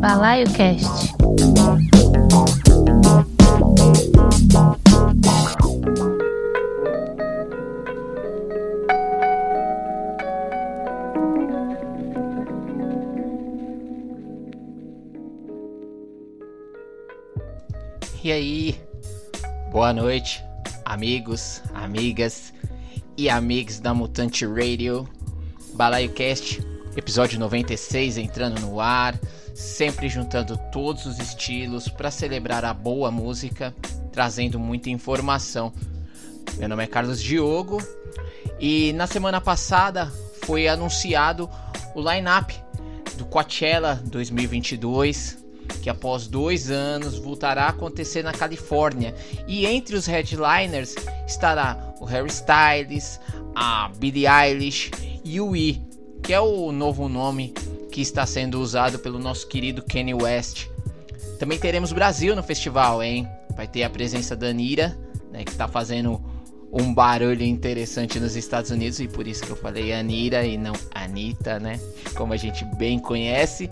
Balaio Cast. E aí, boa noite, amigos, amigas e amigos da Mutante Radio, Balaio Cast, episódio 96 entrando no ar, sempre juntando todos os estilos para celebrar a boa música, trazendo muita informação. Meu nome é Carlos Diogo e na semana passada foi anunciado o line-up do Coachella 2022 que após dois anos voltará a acontecer na Califórnia. E entre os headliners estará o Harry Styles, a Billie Eilish e o I, que é o novo nome que está sendo usado pelo nosso querido Kanye West. Também teremos Brasil no festival, hein? Vai ter a presença da Anira, né, que está fazendo um barulho interessante nos Estados Unidos e por isso que eu falei Anira e não Anitta, né? Como a gente bem conhece.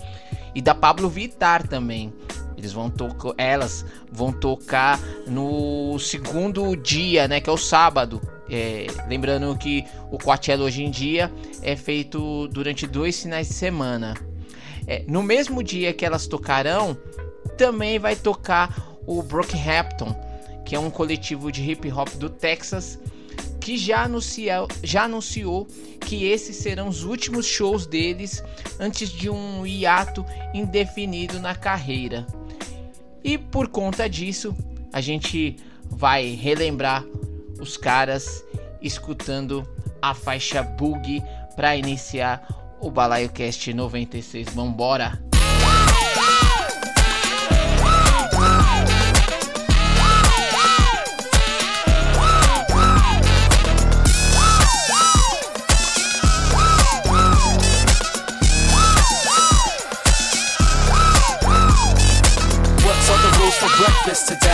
E da Pablo Vittar também. Eles vão tocar, elas vão tocar no segundo dia, né, que é o sábado. É, lembrando que o Coachella hoje em dia é feito durante dois finais de semana. É, no mesmo dia que elas tocarão, também vai tocar o Brockhampton, que é um coletivo de hip hop do Texas, que já anunciou, já anunciou que esses serão os últimos shows deles antes de um hiato indefinido na carreira. E por conta disso, a gente vai relembrar os caras escutando a faixa Boogie para iniciar o Balaio Cast 96. Vambora! breakfast today.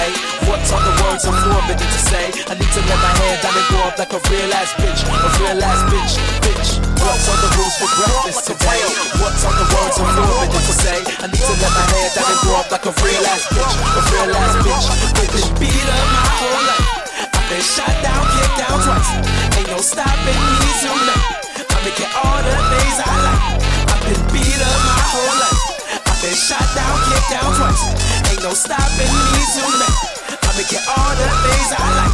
I'm forbidden to say? I need to let my hair down and grow up like a real ass bitch. A real ass bitch, bitch. What's all the rules for breakfast today? What's all the words I'm forbidden to say? I need to let my hair down and grow up like a real ass bitch. A real ass bitch, bitch. Beat up my whole life. I've been shot down, kicked down twice. Ain't no stopping me tonight. I'm making all the things I like. I've been beat up my whole life. I've been shot down, kicked down twice. Ain't no stopping me tonight. I'm making all the things I like.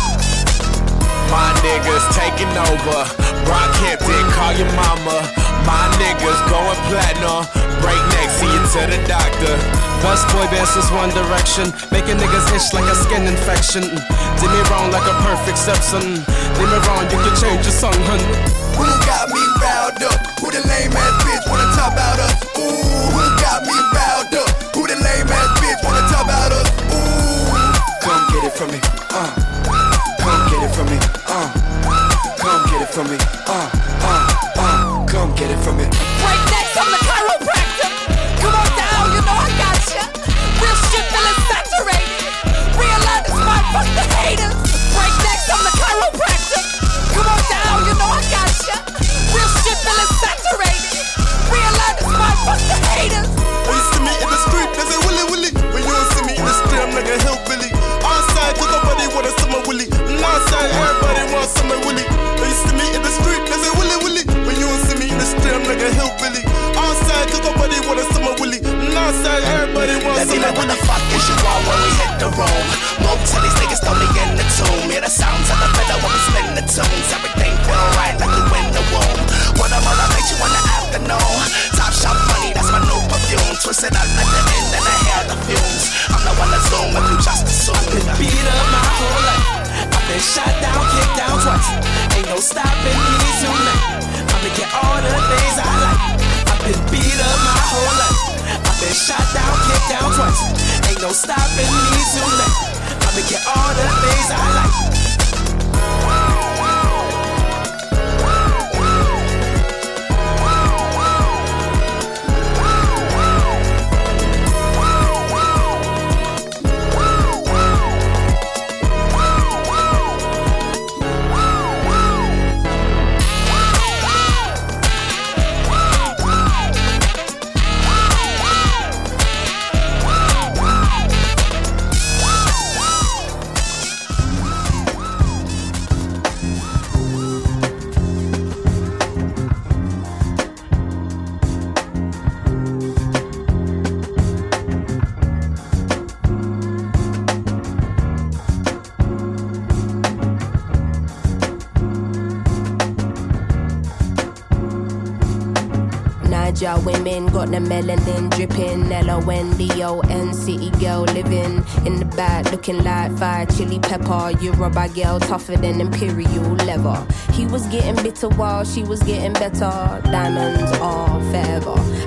My niggas taking over. Brockhampton, call your mama. My niggas going platinum. Break neck, see you to the doctor. Best boy bands is one direction. Making niggas itch like a skin infection. Mm. Did me wrong like a perfect Simpson. Did me wrong, you can change your song, hun. Who got me riled up? Who the lame ass bitch wanna talk about us? Ooh, who got me riled up? From me, uh. Come get it from me, uh. Come get it from me, uh, uh, uh. Come get it from me. Break necks, I'm the chiropractor. Come on down, you know I got ya. Real shit feeling saturated. Realize it's my fuck the haters. Break necks, I'm the chiropractor. Come on down, you know I got ya. Real shit feeling saturated. Realize it's my fuck the haters. when you see me in the street, they say willy willy. When you don't see me in the street, I'm like a hillbilly. Outside, cause nobody want a summer willy. Outside, everybody wants summer willy. When you see me in the street, they say willy willy. When you don't see me in the street, I'm like a hillbilly. Outside, cause nobody want a summer willy. Outside, everybody wants Let me summer know what willy. the fuck is you want when we hit the room. Move to these niggas, throw me in the tomb. Hear the sounds of the fiddle when we spin the tunes. Everything feel right like we win the womb. What I'm gonna make you in the afternoon. Top shop money, that's my new perfume. Twist it been shot down, kicked down twice. Ain't no stopping me tonight. I'm making all the things I like. I've been beat up my whole life. I've been shot down, kicked down twice. Ain't no stopping me tonight. I'm making all the things I like. Women got the melanin dripping. L-O-N-D-O-N city girl living in the back looking like fire chili pepper. Yoruba girl tougher than imperial leather. He was getting bitter while she was getting better. Diamonds are forever.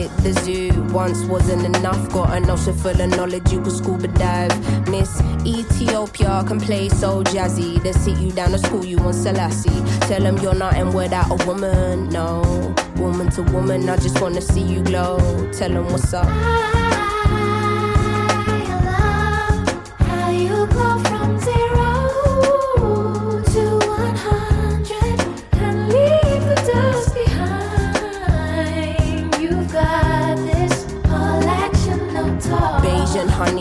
Hit the zoo once wasn't enough. Got an ocean full of knowledge, you could scuba dive. Miss Ethiopia can play so jazzy. They sit you down to school, you want Selassie. Tell them you're not nothing without a woman, no. Woman to woman, I just wanna see you glow. Tell them what's up.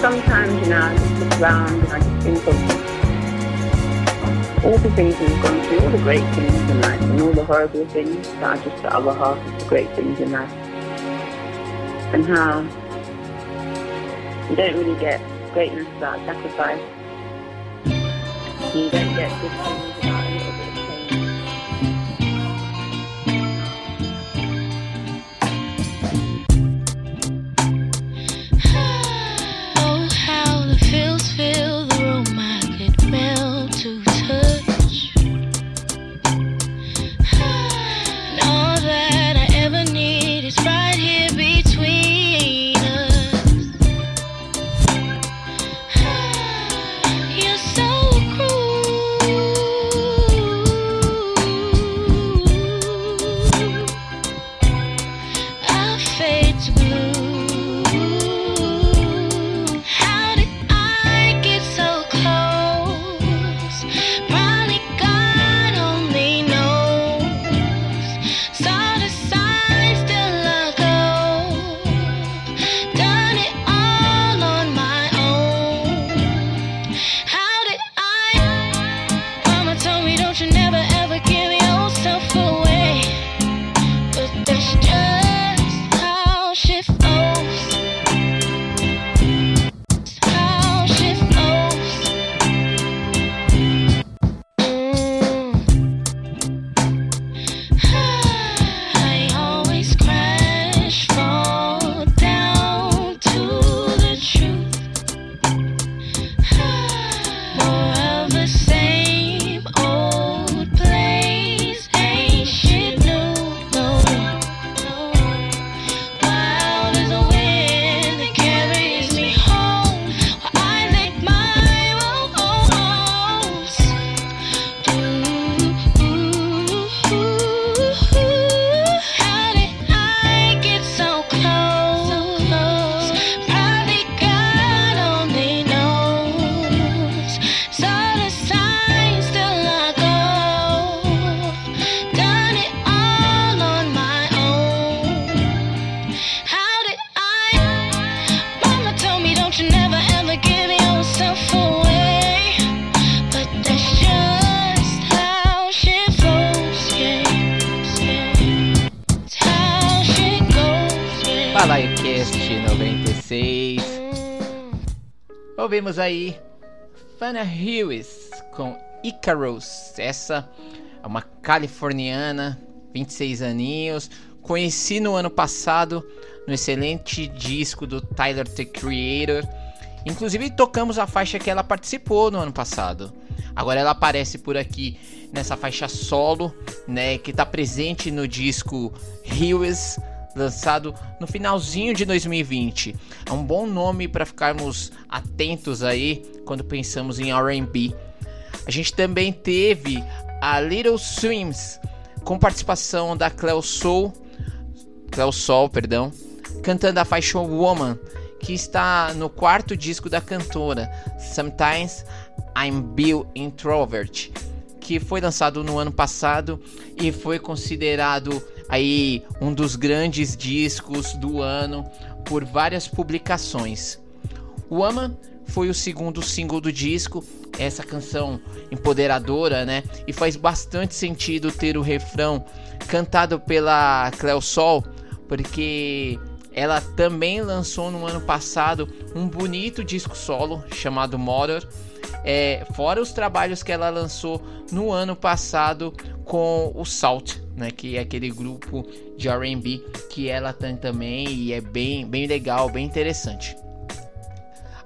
Sometimes, you know, I just look around and I just think of all the things we've gone through, all the great things in life, and all the horrible things that are just the other half of the great things in life. And how you don't really get greatness without sacrifice. You don't get good things Ouvimos aí Fana Hughes com Icarus. Essa é uma californiana, 26 aninhos. Conheci no ano passado no excelente disco do Tyler the Creator. Inclusive tocamos a faixa que ela participou no ano passado. Agora ela aparece por aqui nessa faixa solo, né, que está presente no disco Hughes lançado no finalzinho de 2020. É um bom nome para ficarmos atentos aí quando pensamos em R&B. A gente também teve a Little Swims com participação da Cleo Soul, Cleo Sol, perdão, cantando a faixa Woman, que está no quarto disco da cantora, Sometimes I'm Bill Introvert, que foi lançado no ano passado e foi considerado aí um dos grandes discos do ano por várias publicações. Woman foi o segundo single do disco, essa canção empoderadora, né? E faz bastante sentido ter o refrão cantado pela Cleo Sol, porque ela também lançou no ano passado um bonito disco solo chamado Motor, é, fora os trabalhos que ela lançou no ano passado com o Salt, né, que é aquele grupo de R&B que ela tem também e é bem, bem legal, bem interessante.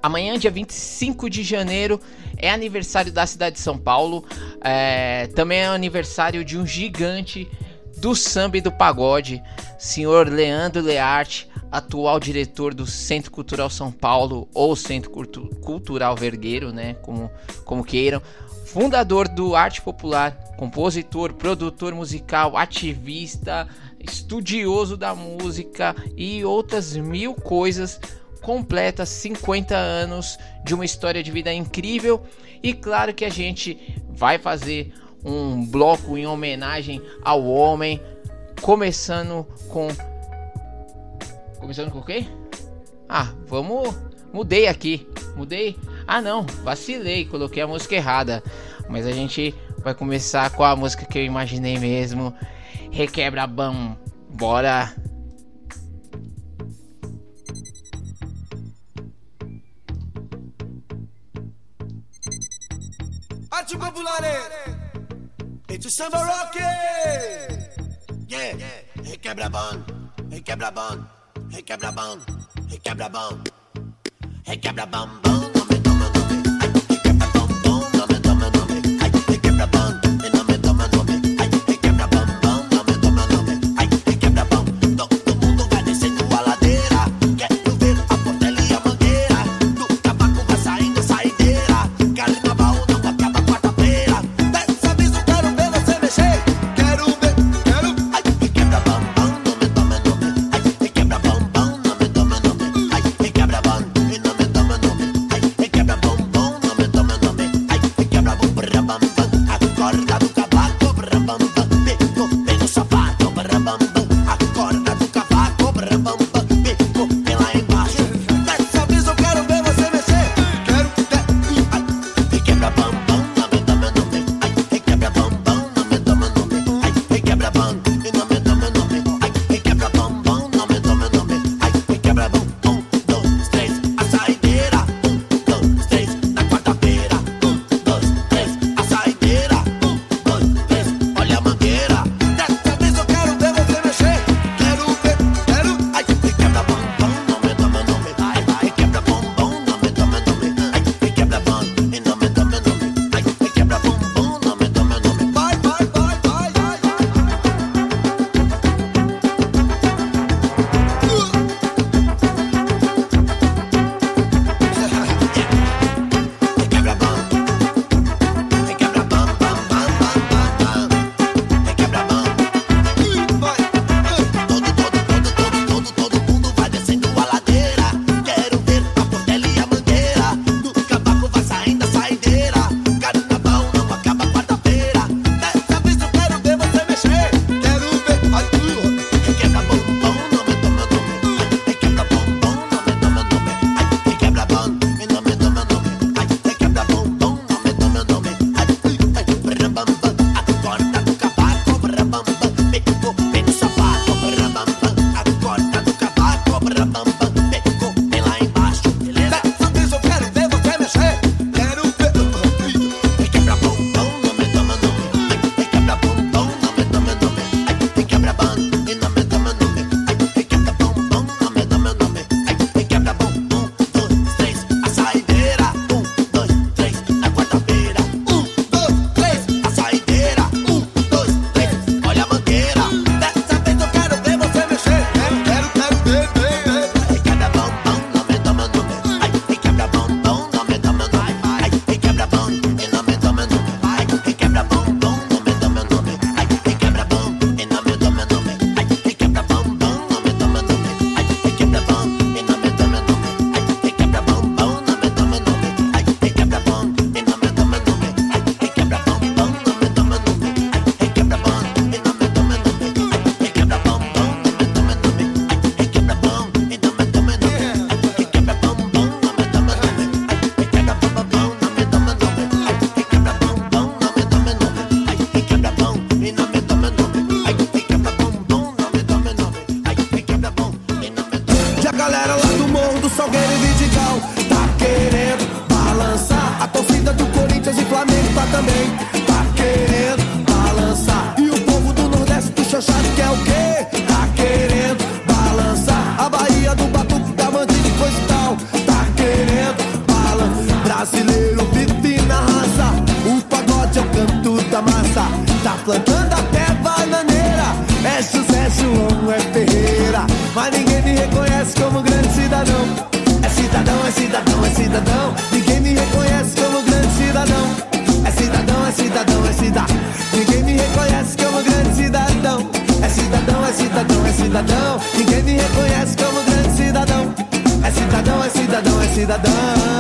Amanhã, dia 25 de janeiro, é aniversário da cidade de São Paulo. É, também é aniversário de um gigante do samba e do pagode, senhor Leandro Learte, atual diretor do Centro Cultural São Paulo ou Centro Cultural Vergueiro, né, como, como queiram fundador do Arte Popular, compositor, produtor musical, ativista, estudioso da música e outras mil coisas. Completa 50 anos de uma história de vida incrível e claro que a gente vai fazer um bloco em homenagem ao homem, começando com começando com o quê? Ah, vamos mudei aqui, mudei ah não, vacilei, coloquei a música errada. Mas a gente vai começar com a música que eu imaginei mesmo. Requebra bam. Bora! Arte Populare! It's a samba rock! Yeah! Requebra bam, requebra bam, requebra bam, requebra bam, requebra bam bam. de cidadão.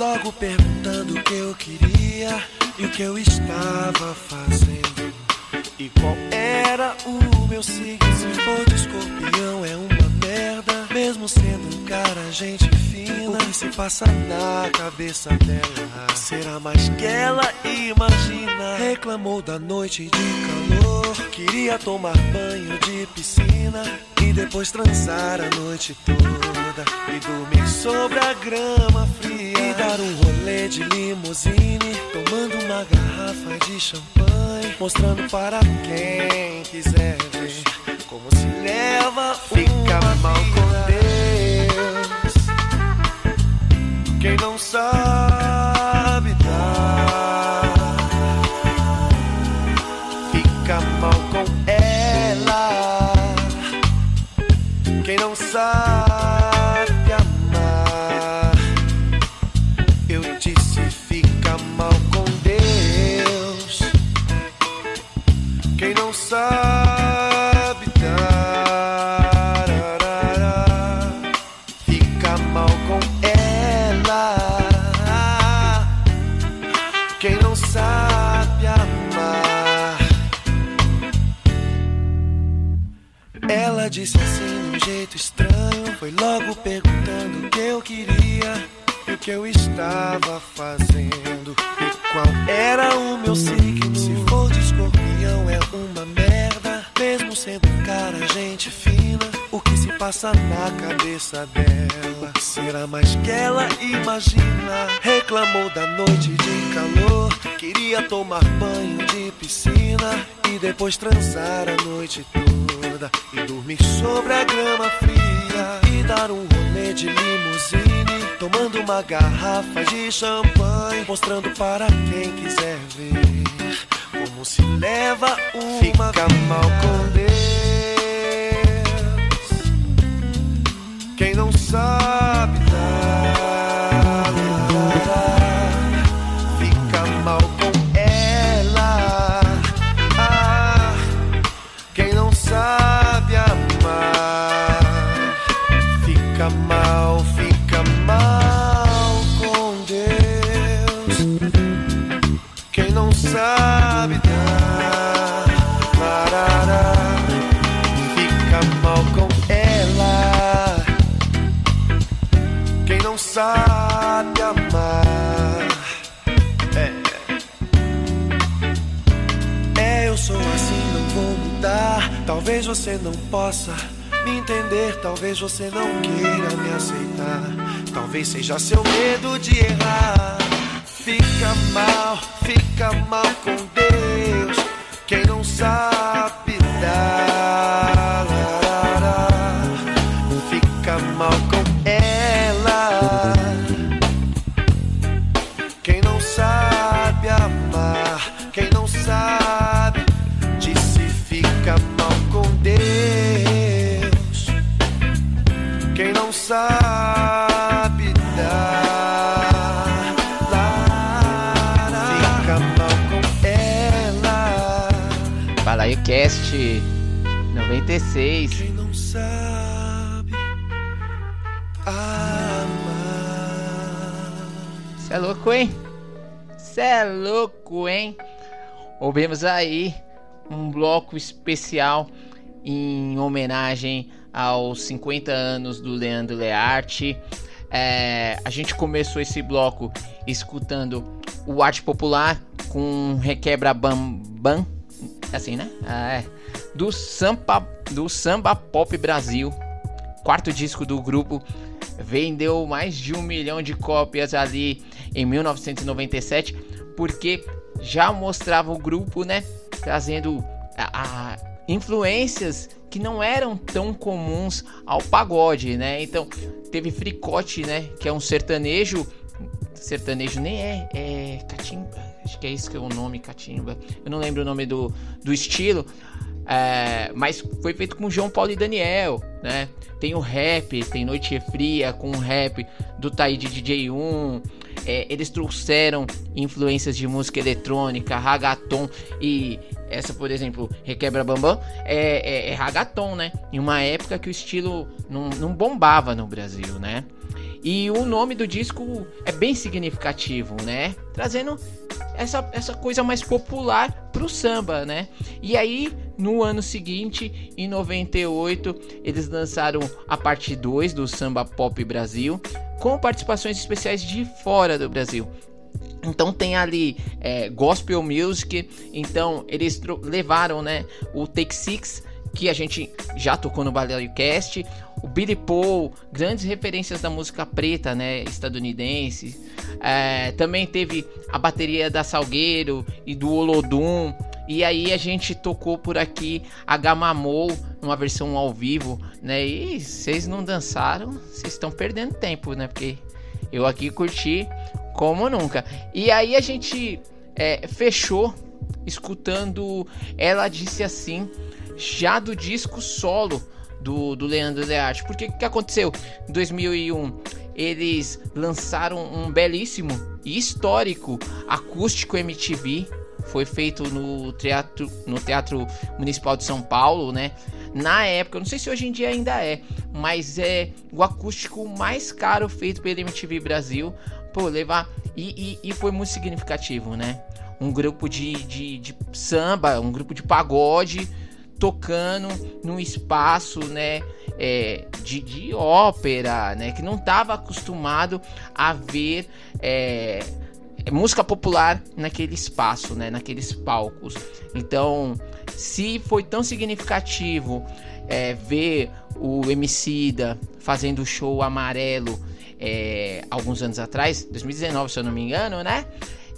logo perguntando o que eu queria e o que eu estava fazendo. E qual era o meu signo? Se for de escorpião, é uma merda. Mesmo sendo um cara, gente fina. O que se passa na cabeça dela? Será mais que ela imagina? Reclamou da noite de calor. Queria tomar banho de piscina e depois transar a noite toda e dormir sobre a grama fria. Dar um rolê de limusine, tomando uma garrafa de champanhe, mostrando para quem quiser ver como se leva Fica mal com Deus. Quem não sabe passa na cabeça dela? Será mais que ela imagina? Reclamou da noite de calor, queria tomar banho de piscina e depois transar a noite toda e dormir sobre a grama fria e dar um rolê de limusine, tomando uma garrafa de champanhe, mostrando para quem quiser ver como se leva uma Fica mal com Deus Quem não sabe Talvez você não possa me entender, talvez você não queira me aceitar. Talvez seja seu medo de errar. Fica mal, fica mal com Deus. Quem não sabe 96. Quem não sabe amar. Cê é louco, hein? Cê é louco, hein? Ouvimos aí um bloco especial em homenagem aos 50 anos do Leandro Learte. É, a gente começou esse bloco escutando o arte popular com Requebra Bam Bam, assim, né? Ah, é. Do samba, do samba Pop Brasil, quarto disco do grupo, vendeu mais de um milhão de cópias ali em 1997, porque já mostrava o grupo, né? Trazendo a, a influências que não eram tão comuns ao pagode, né? Então teve Fricote, né? Que é um sertanejo, sertanejo nem é, é catimba, acho que é isso que é o nome, catimba. Eu não lembro o nome do, do estilo, é, mas foi feito com João Paulo e Daniel, né? Tem o rap, tem Noite Fria com o rap do Taíde DJ1. É, eles trouxeram influências de música eletrônica, ragaton e essa, por exemplo, Requebra Bambam é, é, é ragaton, né? Em uma época que o estilo não, não bombava no Brasil, né? E o nome do disco é bem significativo, né? Trazendo essa, essa coisa mais popular pro samba, né? E aí, no ano seguinte, em 98, eles lançaram a parte 2 do Samba Pop Brasil, com participações especiais de fora do Brasil. Então tem ali é, gospel music, então eles levaram, né, o Take Six que a gente já tocou no Cast, o Billy Paul, grandes referências da música preta, né, estadunidense. É, também teve a bateria da Salgueiro e do Olodum. E aí a gente tocou por aqui a Gamamou, numa versão ao vivo, né? E vocês não dançaram, vocês estão perdendo tempo, né? Porque eu aqui curti como nunca. E aí a gente é, fechou escutando Ela Disse Assim, já do disco solo do, do Leandro Learte. Porque o que aconteceu? Em 2001, eles lançaram um belíssimo e histórico acústico MTV. Foi feito no teatro, no teatro Municipal de São Paulo, né? Na época, não sei se hoje em dia ainda é, mas é o acústico mais caro feito pela MTV Brasil. Pô, levar. E, e, e foi muito significativo, né? Um grupo de, de, de samba, um grupo de pagode tocando num espaço, né, é, de, de, ópera, né? Que não estava acostumado a ver é, música popular naquele espaço, né? Naqueles palcos. Então, se foi tão significativo é, ver o Emicida fazendo o show amarelo é, alguns anos atrás, 2019 se eu não me engano, né?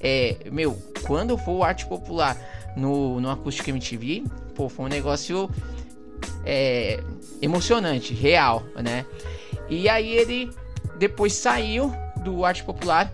É, meu, quando for o arte popular no, no Acústico MTV, pô, foi um negócio é, emocionante, real, né? E aí ele depois saiu do arte popular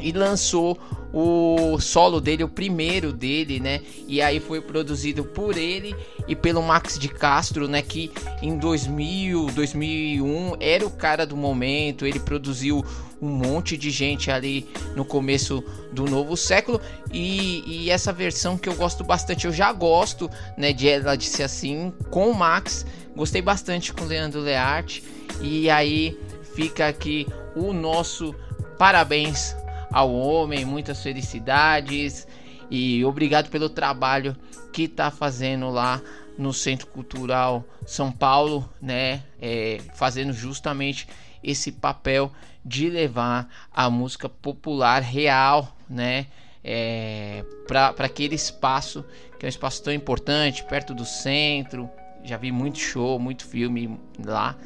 e lançou o solo dele, o primeiro dele, né? E aí foi produzido por ele e pelo Max de Castro, né? Que em 2000, 2001 era o cara do momento. Ele produziu um monte de gente ali no começo do novo século e, e essa versão que eu gosto bastante, eu já gosto, né? De ela ser assim com o Max. Gostei bastante com o Leandro Learte e aí fica aqui o nosso parabéns ao homem, muitas felicidades e obrigado pelo trabalho que está fazendo lá no Centro Cultural São Paulo, né? É, fazendo justamente esse papel de levar a música popular real, né? É, para aquele espaço que é um espaço tão importante, perto do centro. Já vi muito show, muito filme lá.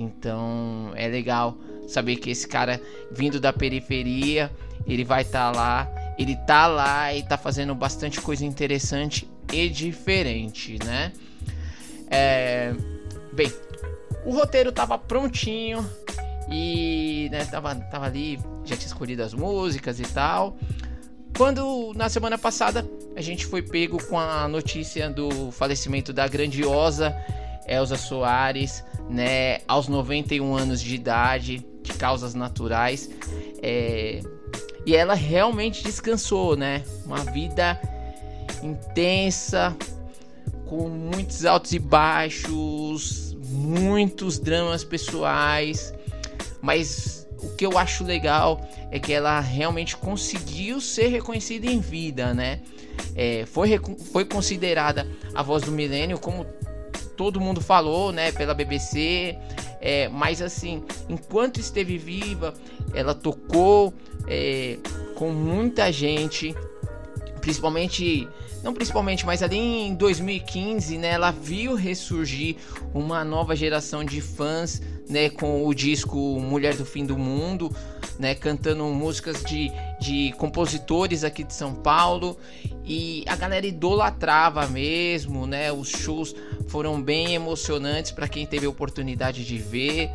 Então é legal saber que esse cara vindo da periferia, ele vai estar tá lá, ele tá lá e tá fazendo bastante coisa interessante e diferente, né? É, bem, o roteiro tava prontinho e né, tava, tava ali, já tinha escolhido as músicas e tal. Quando na semana passada a gente foi pego com a notícia do falecimento da grandiosa Elza Soares, né, aos 91 anos de idade, de causas naturais. É, e ela realmente descansou, né? Uma vida intensa, com muitos altos e baixos, muitos dramas pessoais, mas o que eu acho legal é que ela realmente conseguiu ser reconhecida em vida, né? É, foi, foi considerada a voz do milênio, como todo mundo falou, né, pela BBC. É, mas assim, enquanto esteve viva, ela tocou é, com muita gente, principalmente não principalmente, mas ali em 2015, né, ela viu ressurgir uma nova geração de fãs, né, com o disco Mulher do Fim do Mundo, né, cantando músicas de, de compositores aqui de São Paulo e a galera idolatrava mesmo, né, os shows foram bem emocionantes para quem teve a oportunidade de ver.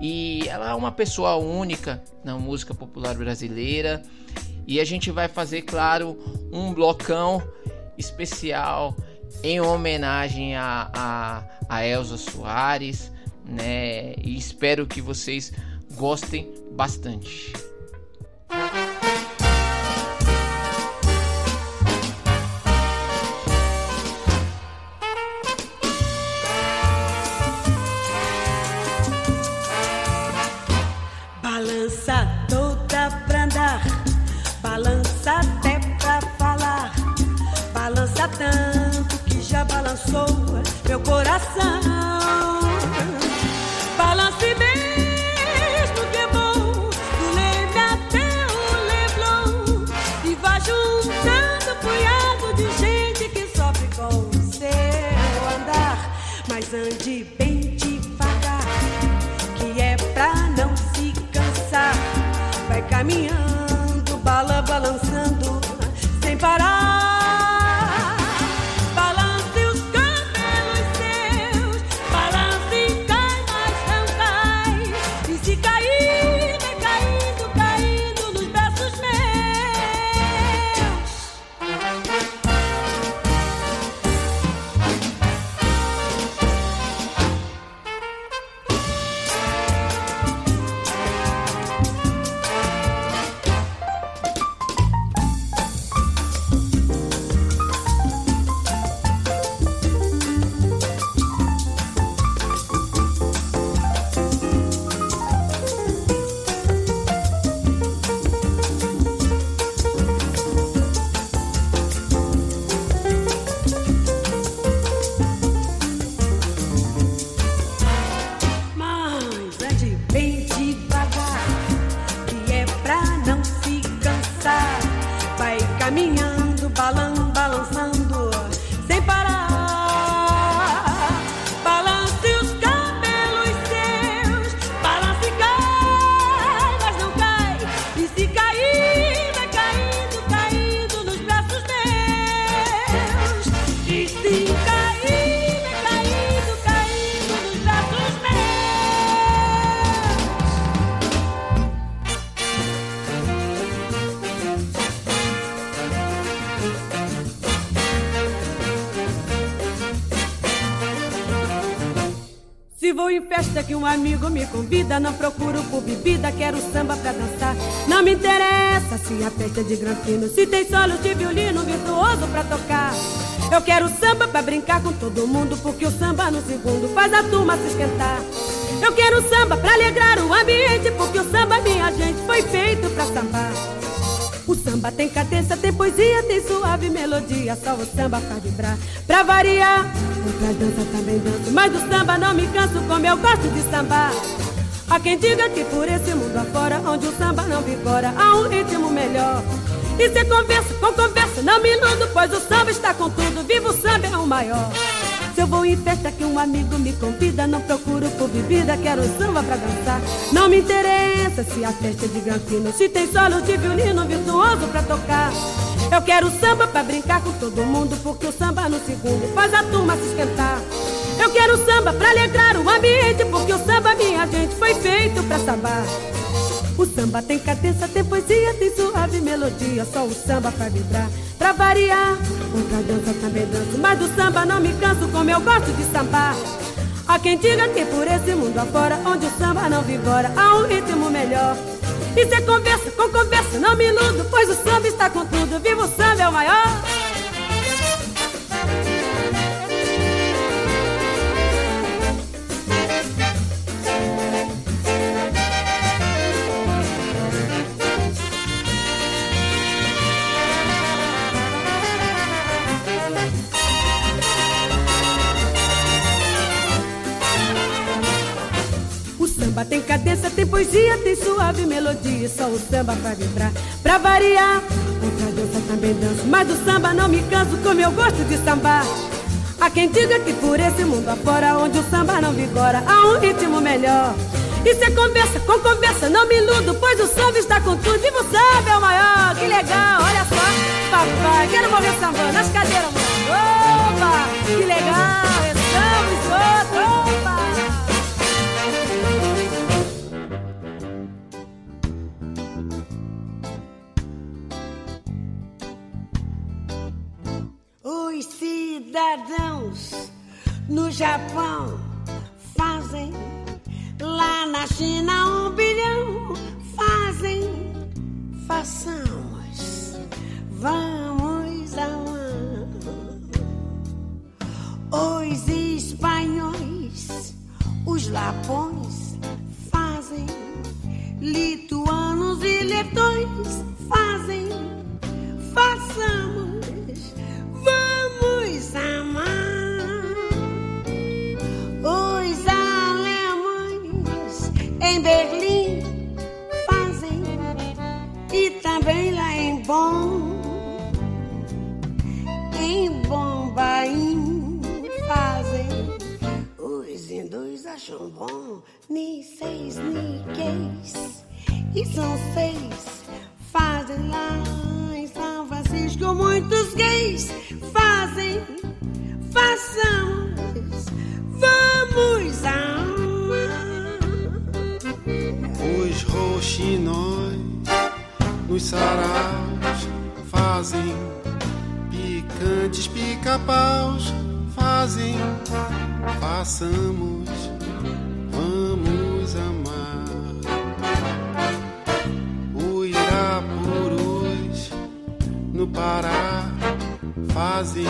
E ela é uma pessoa única na música popular brasileira. E a gente vai fazer, claro, um blocão especial em homenagem a, a, a Elza Soares, né? E espero que vocês gostem bastante. tanto meu coração. Balance mesmo que é bom, do leme até o Leblon. E vá juntando punhado de gente que sofre com o seu andar. Mas ande bem devagar, que é pra não se cansar. Vai caminhando, bala balançando, sem parar. Festa que um amigo me convida, não procuro por bebida, quero samba pra dançar. Não me interessa se a festa é de granfino, se tem solos de violino virtuoso pra tocar. Eu quero samba pra brincar com todo mundo, porque o samba no segundo faz a turma se esquentar. Eu quero samba pra alegrar o ambiente, porque o samba, minha gente, foi feito pra sambar. O samba tem cadência, tem poesia, tem suave melodia, só o samba faz vibrar. Pra variar, outras danças também danço, mas do samba não me canso como eu gosto de sambar. Há quem diga que por esse mundo afora, onde o samba não vigora, há um ritmo melhor. E se conversa com conversa, não me iludo, pois o samba está com tudo, viva o samba é o maior. Se eu vou em festa que um amigo me convida, não procuro por bebida, quero samba pra dançar. Não me interessa se a festa é de granfino, se tem solo de violino virtuoso pra tocar. Eu quero samba pra brincar com todo mundo, porque o samba no segundo faz a turma se esquentar. Eu quero samba pra alegrar o ambiente, porque o samba, minha gente, foi feito pra sambar. O samba tem cadência, tem poesia, tem suave melodia, só o samba pra vibrar. Pra variar, outra dança também danço, mas do samba não me canso como eu gosto de sambar. Há quem diga que por esse mundo afora, onde o samba não vigora, há um ritmo melhor. E se conversa com conversa, não me iludo, pois o samba está com tudo, viva o samba é o maior. Tem cadência, tem poesia, tem suave melodia, só o samba pra vibrar. Pra variar, outra dança também danço, mas do samba não me canso como eu gosto de sambar. Há quem diga que por esse mundo afora, onde o samba não vigora, há um ritmo melhor. E se conversa com conversa, não me iludo, pois o samba está com tudo. Viva o samba é o maior, que legal, olha só, papai, quero morrer sambando nas cadeiras, mano. Opa, que legal, é samba Os cidadãos no Japão fazem, lá na China um bilhão fazem, façamos, vamos amar. Os espanhóis, os lapões fazem, lituanos e letões Hindus acham bom, ni seis, ni gays. E são seis, fazem lá em São Francisco. Muitos gays fazem, façamos, vamos amar. Os roxinóis nos saraus fazem picantes pica-paus fazem façamos vamos amar. O Irapurus no Pará fazem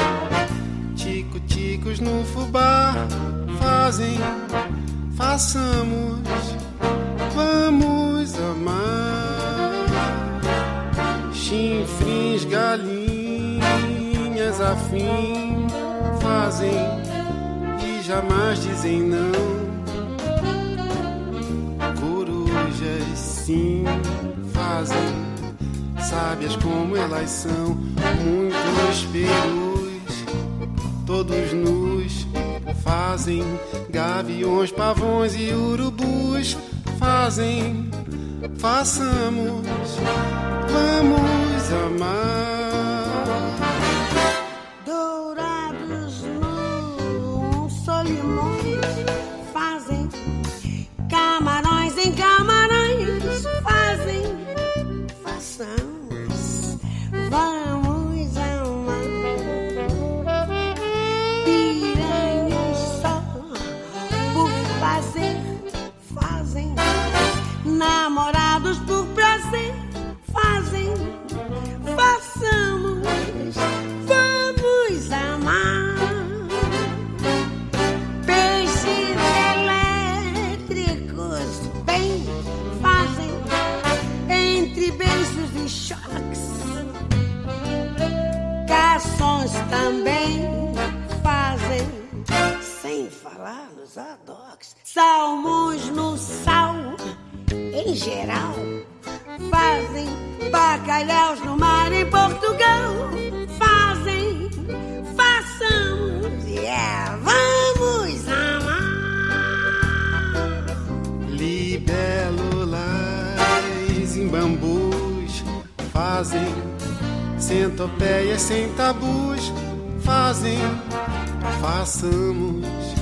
tico-ticos no fubá. Fazem façamos vamos amar. Chinfrins, galinhas afim fazem jamais dizem não. Corujas sim fazem, sábias como elas são. Muitos perus, todos nus, fazem. Gaviões, pavões e urubus fazem. Façamos, vamos amar. Salmões no sal, em geral, fazem bacalhaus no mar em Portugal. Fazem, façamos, yeah, vamos amar. Libélulas em bambus fazem centopeias sem tabus fazem façamos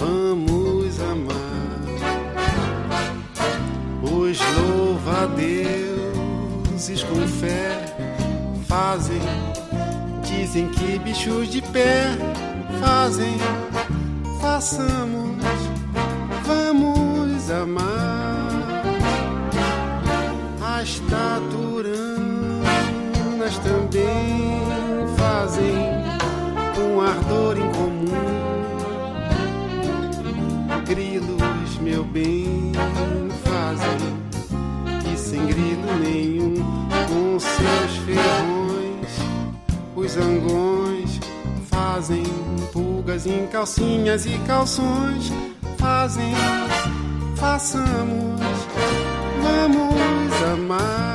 vamos amar. Os louva-deuses com fé fazem dizem que bichos de pé fazem façamos vamos amar. As taturanas também fazem um ardor em calcinhas e calções. Fazem façamos vamos amar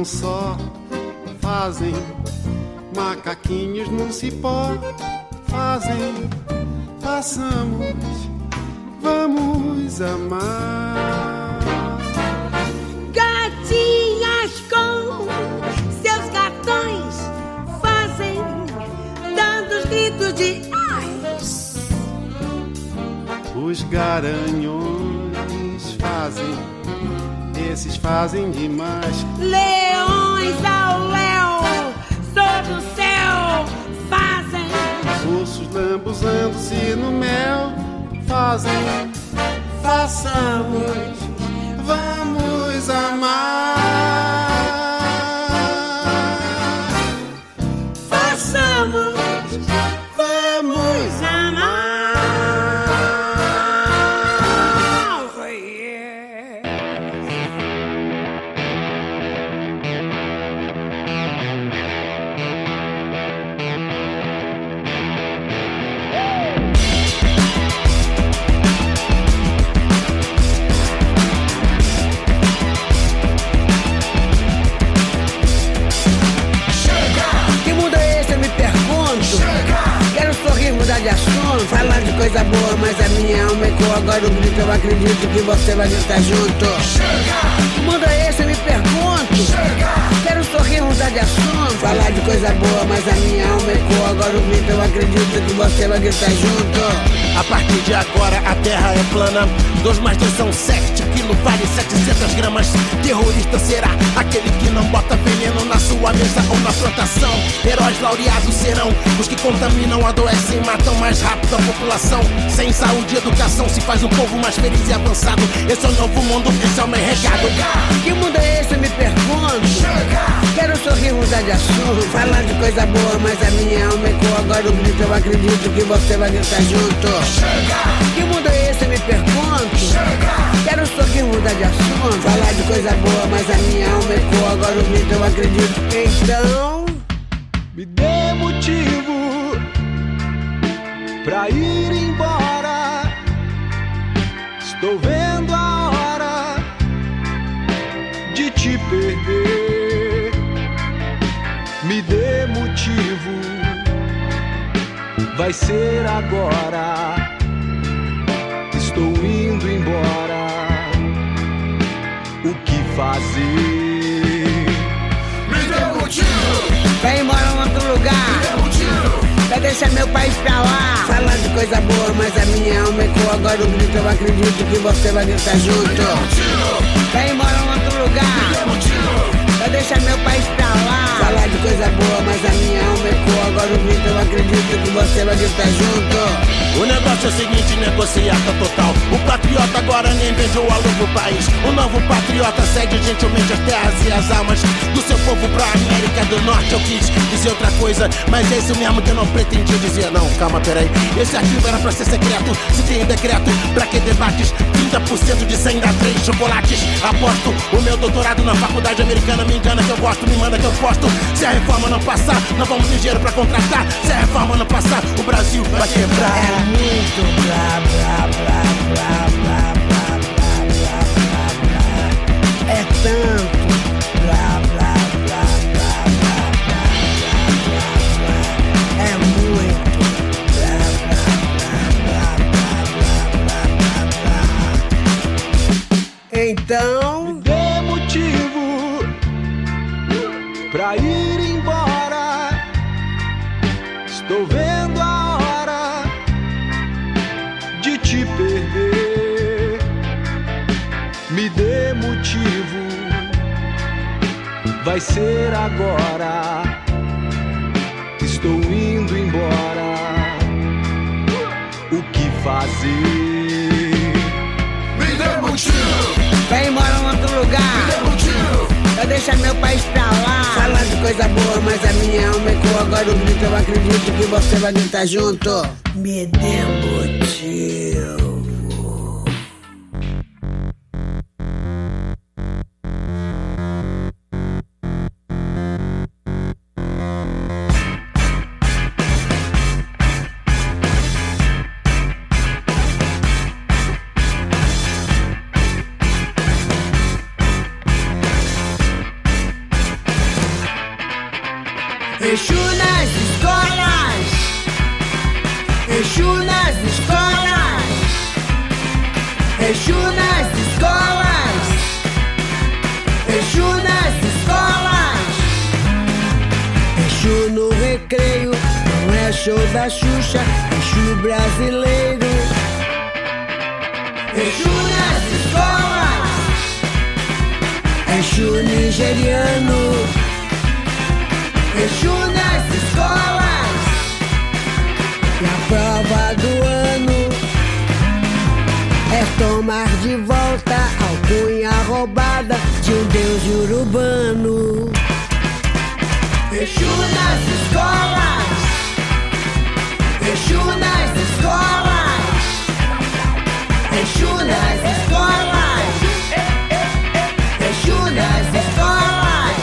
tão só fazem macaquinhos num cipó fazem passamos vamos amar Gatinhas com seus gatões fazem, dando os gritos de ai. os garanhões fazem esses fazem demais. Leões ao léu, sob o céu, fazem. ursos lambuzando-se no mel fazem. Façamos vamos amar Agora o grito, eu acredito que você vai gritar junto. Mundo é esse, eu me pergunto? Quero sorrir, mudar de assunto. Falar de coisa boa, mas a minha alma ecoa. Agora o grito, eu acredito que você vai gritar junto A partir de agora a terra é plana. 2 mais 2 são 7, quilo vale 700 gramas. Terrorista será aquele que não bota veneno na sua mesa ou na plantação. Heróis laureados serão os que contaminam, adoecem e matam mais rápido a população. Sem saúde e educação se faz um povo mais feliz e avançado. Esse é o novo mundo, esse é o meu recado. Que mundo é esse, eu me pergunto Quero sorrir, mudar de assunto Falar de coisa boa, mas a minha alma ecoa Agora o grito, eu acredito que você vai gritar junto Que mundo é esse, eu me pergunto. Quero sorrir, mudar de assunto. Falar de coisa boa, mas a minha alma ecoa. Agora o grito, eu acredito. Então... Me dê motivo pra ir vai ser agora. Estou indo embora. O que fazer? Me dê motivo, Vai embora em outro lugar Vai deixar meu país pra lá Falar de coisa boa, mas a minha alma ecoa Agora o grito, eu acredito que você vai gritar junto Vai embora em outro lugar Vai deixar meu país pra lá. Falar de coisa boa, mas a minha alma ecoa. Agora o grito, eu acredito que você vai gritar junto. O negócio é o seguinte, negociata total. O patriota agora nem vendeu o alô pro país. O novo patriota cede gentilmente as terras e as almas do seu povo pra América do Norte. Eu quis dizer outra coisa, mas é isso mesmo que eu não pretendia dizer. Não, calma, peraí. Esse arquivo era pra ser secreto. Se tem decreto, pra que debates? 30% de 100 dá 3 chocolates. Aposto o meu doutorado na faculdade americana. Me engana que eu gosto, me manda que eu posto. Se a reforma não passar, não vamos ter dinheiro pra contratar. Se a reforma não passar, o Brasil vai quebrar. É muito blá blá blá blá blá blá blá blá blá blá. É tanto blá blá blá blá blá blá blá blá. É muito blá blá blá blá blá blá blá blá. Então vai ser agora. Estou indo embora. O que fazer? Me dê motivo. vai embora em outro lugar. Vai deixar meu país pra lá. Falar de coisa boa, mas a minha alma ecoa. Agora o grito, eu acredito que você vai gritar junto. Me dê motivo. Exu nas escolas. Exu nigeriano. Exu nas escolas E a prova do ano É tomar de volta a alcunha roubada De um deus urubano Exu nas escolas Exu nas escolas Exu nas escolas Exu nas escolas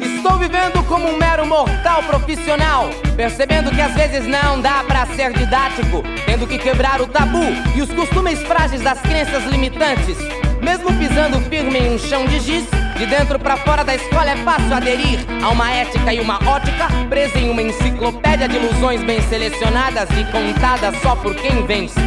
Estou vivendo como um mero mortal profissional, percebendo que às vezes não dá pra ser didático, tendo que quebrar o tabu e os costumes frágeis das crenças limitantes. Mesmo pisando firme em um chão de giz, de dentro pra fora da escola é fácil aderir a uma ética e uma ótica presa em uma enciclopédia de ilusões bem selecionadas e contadas só por quem vence.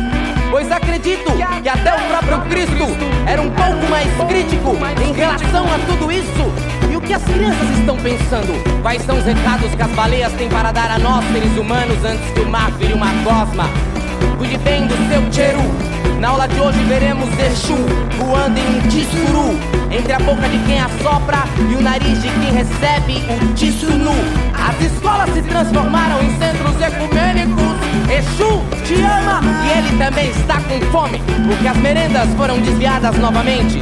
Pois acredito que até o próprio Cristo era um pouco mais crítico em relação a tudo isso. E o que as crianças estão pensando? Quais são os recados que as baleias têm para dar a nós, seres humanos, antes que o mar vire uma gosma? Cuide bem do seu cheiro. Na aula de hoje veremos Exu voando em um tissuru Entre a boca de quem assopra e o nariz de quem recebe o tissunu As escolas se transformaram em centros ecumênicos Exu te ama e ele também está com fome Porque as merendas foram desviadas novamente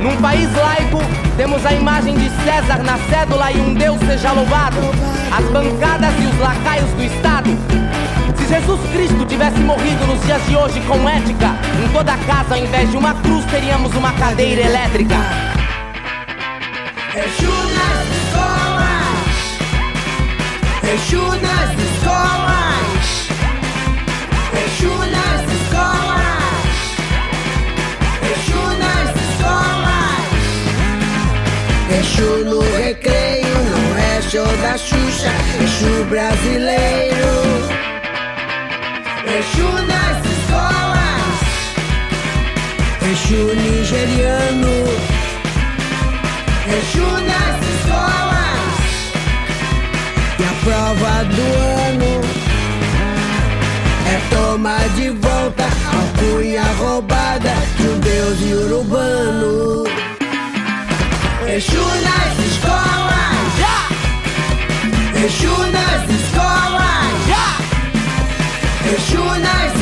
num país laico, temos a imagem de César na cédula e um Deus seja louvado. As bancadas e os lacaios do Estado. Se Jesus Cristo tivesse morrido nos dias de hoje com ética, em toda casa, ao invés de uma cruz, teríamos uma cadeira elétrica. Exu nas escolas. Exu nas escolas. Exu nas escolas. Exu nas escolas. Exu no recreio, não é show da Xuxa. Exu brasileiro. Exu nas escolas. Exu nigeriano. Exu nas escolas E a prova do ano É toma de volta a cunha roubada de um deus urbano. Exu nas escolas! Exu nas escolas, nice.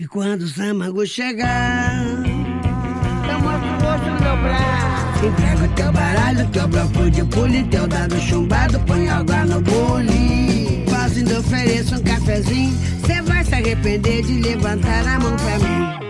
E quando o Samago chegar, eu mostro o rosto no meu braço. Entrego teu baralho, teu bloco de pule, teu dado chumbado, põe água no bule. Quase ainda ofereço um cafezinho, cê vai se arrepender de levantar a mão pra mim.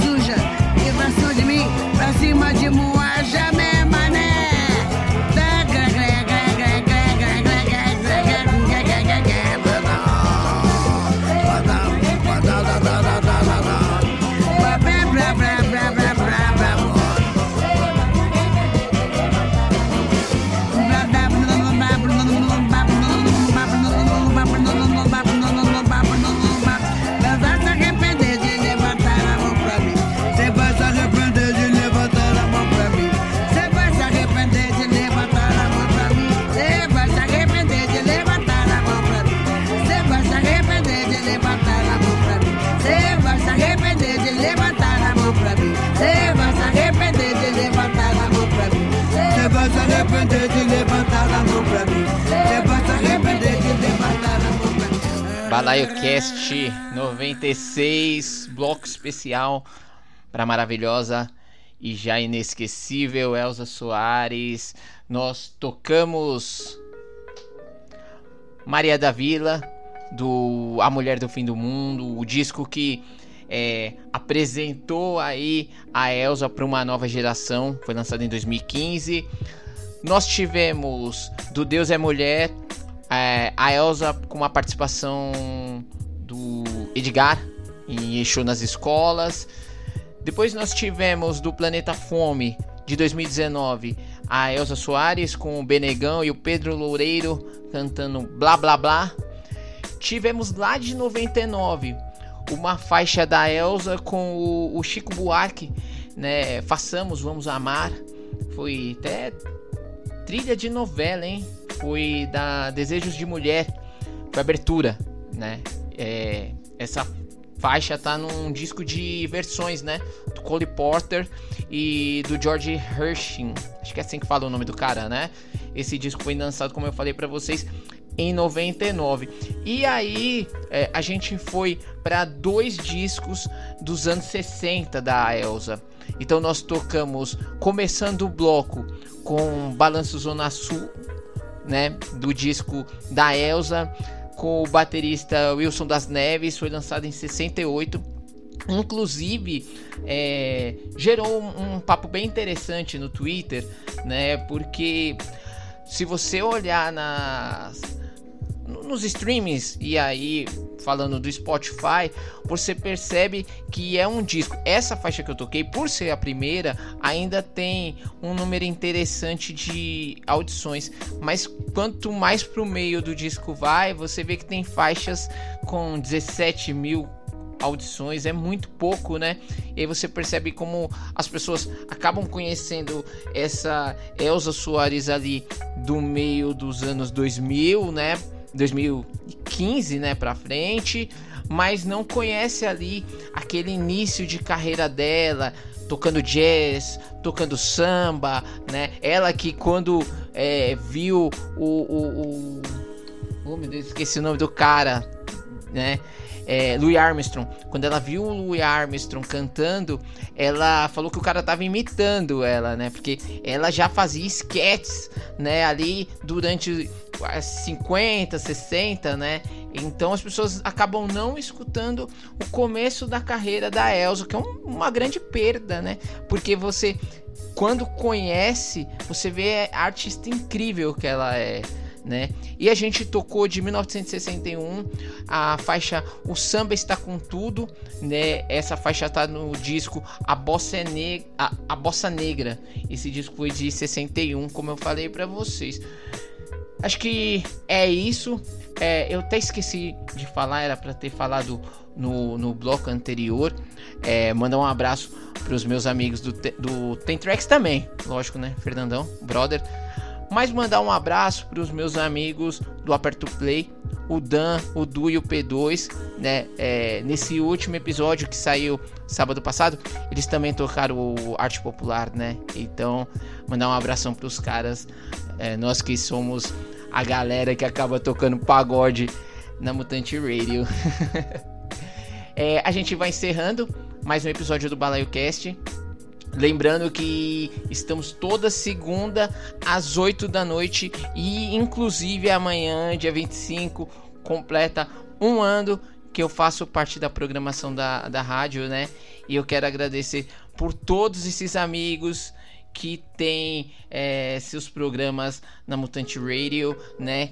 de move. 96, bloco especial para maravilhosa e já inesquecível Elza Soares. Nós tocamos Maria da Vila, do A Mulher do Fim do Mundo, o disco que é, apresentou aí a Elza para uma nova geração, foi lançado em 2015. Nós tivemos do Deus é Mulher, é, a Elza com uma participação do Edgar em Exu nas escolas. Depois nós tivemos do Planeta Fome de 2019 a Elza Soares com o Benegão e o Pedro Loureiro cantando Blá Blá Blá. Tivemos lá de 99 uma faixa da Elza com o, o Chico Buarque, né? Façamos, vamos amar. Foi até trilha de novela, hein? Foi da Desejos de Mulher foi abertura, né? É, essa faixa tá num disco de versões, né? Do Cole Porter e do George Hershing. Acho que é assim que fala o nome do cara, né? Esse disco foi lançado, como eu falei para vocês, em 99. E aí é, a gente foi para dois discos dos anos 60 da Elsa. Então nós tocamos, começando o bloco com Balanço Zona Sul, né, do disco da Elsa, com o baterista Wilson das Neves, foi lançado em 68. Inclusive, é, gerou um, um papo bem interessante no Twitter, né? Porque se você olhar nas nos streamings e aí falando do Spotify, você percebe que é um disco. Essa faixa que eu toquei, por ser a primeira, ainda tem um número interessante de audições, mas quanto mais pro meio do disco vai, você vê que tem faixas com 17 mil audições é muito pouco, né? E aí você percebe como as pessoas acabam conhecendo essa Elza Soares ali do meio dos anos 2000, né? 2015, né, para frente, mas não conhece ali aquele início de carreira dela, tocando jazz, tocando samba, né? Ela que quando é, viu o, o, o, oh meu Deus, esqueci o nome do cara, né? É, Louis Armstrong. Quando ela viu o Louis Armstrong cantando, ela falou que o cara tava imitando ela, né? Porque ela já fazia sketches, né? Ali durante 50, 60, né? Então as pessoas acabam não escutando o começo da carreira da Elsa, que é um, uma grande perda, né? Porque você, quando conhece, você vê a artista incrível que ela é né? E a gente tocou de 1961 a faixa O Samba Está Com Tudo, né? Essa faixa tá no disco A Bossa, ne a, a Bossa Negra. Esse disco foi de 61, como eu falei para vocês. Acho que é isso. É, eu até esqueci de falar, era para ter falado no, no bloco anterior. É, mandar um abraço para os meus amigos do, do também, lógico, né? Fernandão, brother. Mas mandar um abraço para os meus amigos do Aperto Play, o Dan, o Du e o P2, né? É, nesse último episódio que saiu sábado passado, eles também tocaram o Arte Popular, né? Então, mandar um abração para os caras, é, nós que somos a galera que acaba tocando pagode na Mutante Radio. é, a gente vai encerrando mais um episódio do Balaio Cast. Lembrando que estamos toda segunda às 8 da noite e inclusive amanhã, dia 25, completa um ano que eu faço parte da programação da, da rádio, né? E eu quero agradecer por todos esses amigos que têm é, seus programas na Mutante Radio, né?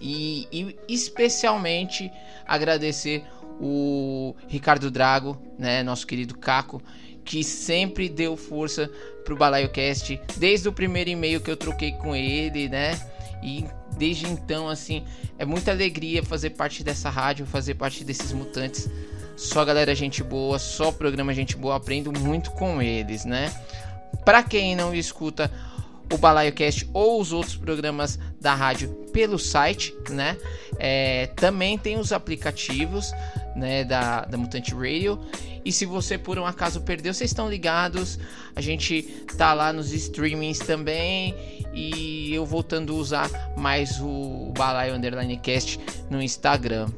E, e especialmente agradecer o Ricardo Drago, né? Nosso querido Caco que sempre deu força pro BalaioCast, desde o primeiro e-mail que eu troquei com ele, né? E desde então, assim, é muita alegria fazer parte dessa rádio, fazer parte desses mutantes. Só galera gente boa, só programa gente boa, aprendo muito com eles, né? Para quem não escuta o BalaioCast ou os outros programas da rádio pelo site, né? É, também tem os aplicativos, né, da, da Mutante Radio e se você por um acaso perdeu, vocês estão ligados. A gente tá lá nos streamings também. E eu voltando a usar mais o Balaio Underline Cast no Instagram.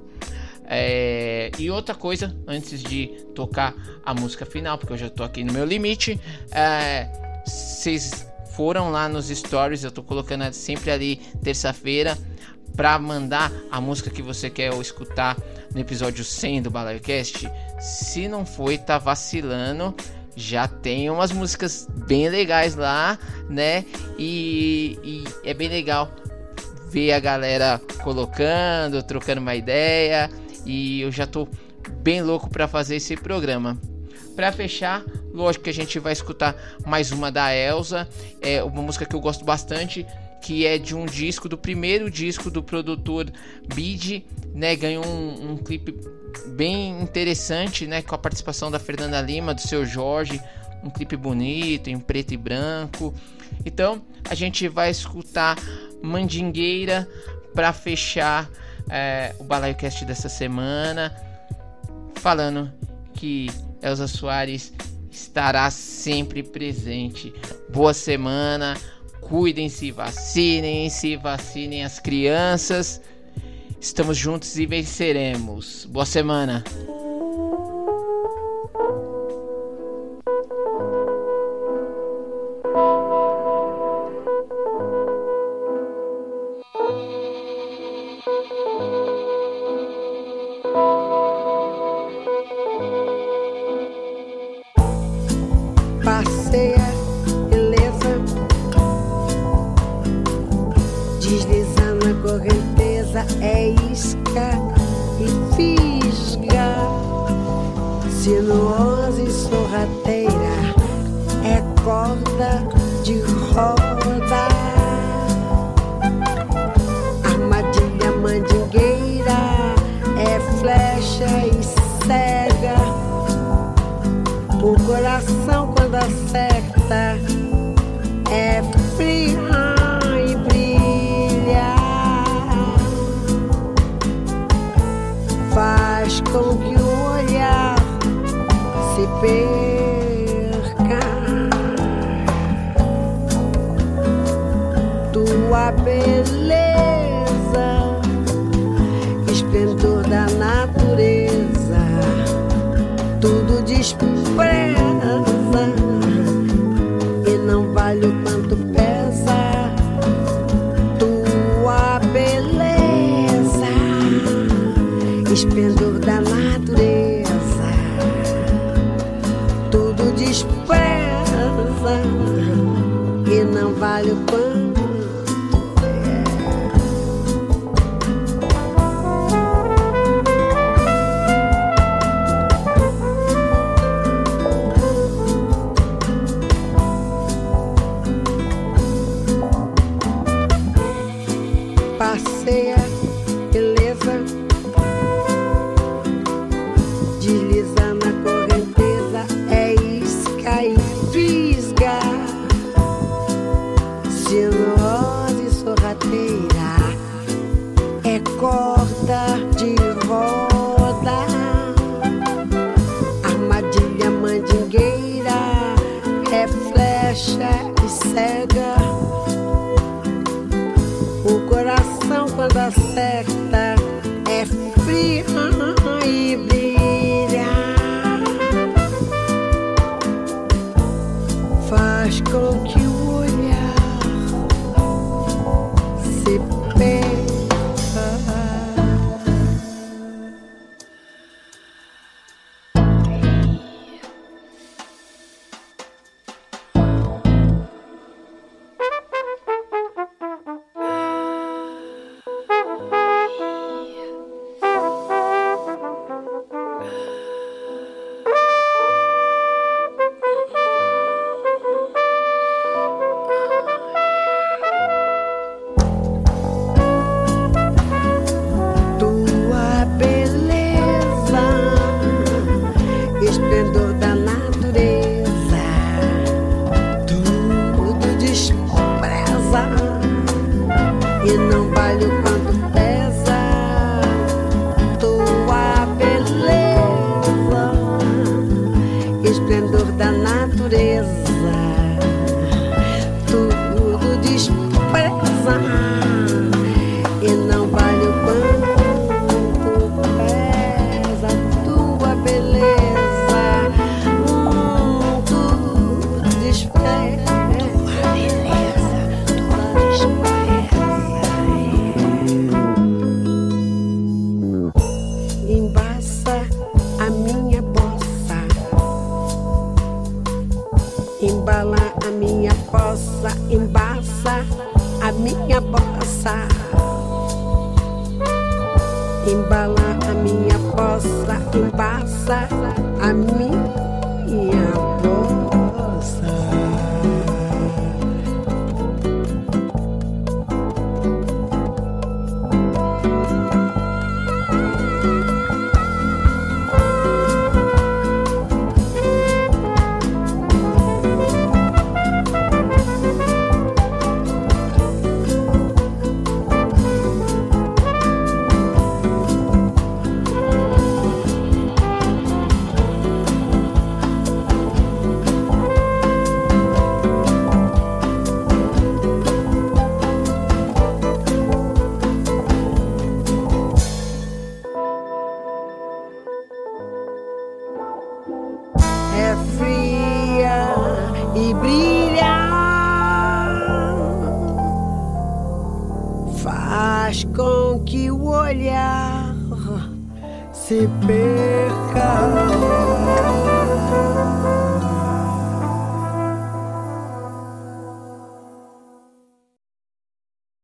É, e outra coisa, antes de tocar a música final, porque eu já tô aqui no meu limite, é, vocês foram lá nos stories, eu tô colocando sempre ali terça-feira para mandar a música que você quer escutar no episódio 100 do BalaioCast. Se não foi, tá vacilando. Já tem umas músicas bem legais lá, né? E, e é bem legal ver a galera colocando, trocando uma ideia. E eu já tô bem louco para fazer esse programa. Para fechar, lógico que a gente vai escutar mais uma da Elsa, é uma música que eu gosto bastante, que é de um disco, do primeiro disco do produtor Bid, né? Ganhou um, um clipe bem interessante, né? Com a participação da Fernanda Lima, do seu Jorge, um clipe bonito, em preto e branco. Então a gente vai escutar Mandingueira para fechar é, o Balaiocast dessa semana, falando que Elza Soares estará sempre presente. Boa semana, Cuidem-se, vacinem-se, vacinem as crianças. Estamos juntos e venceremos. Boa semana. e não vale o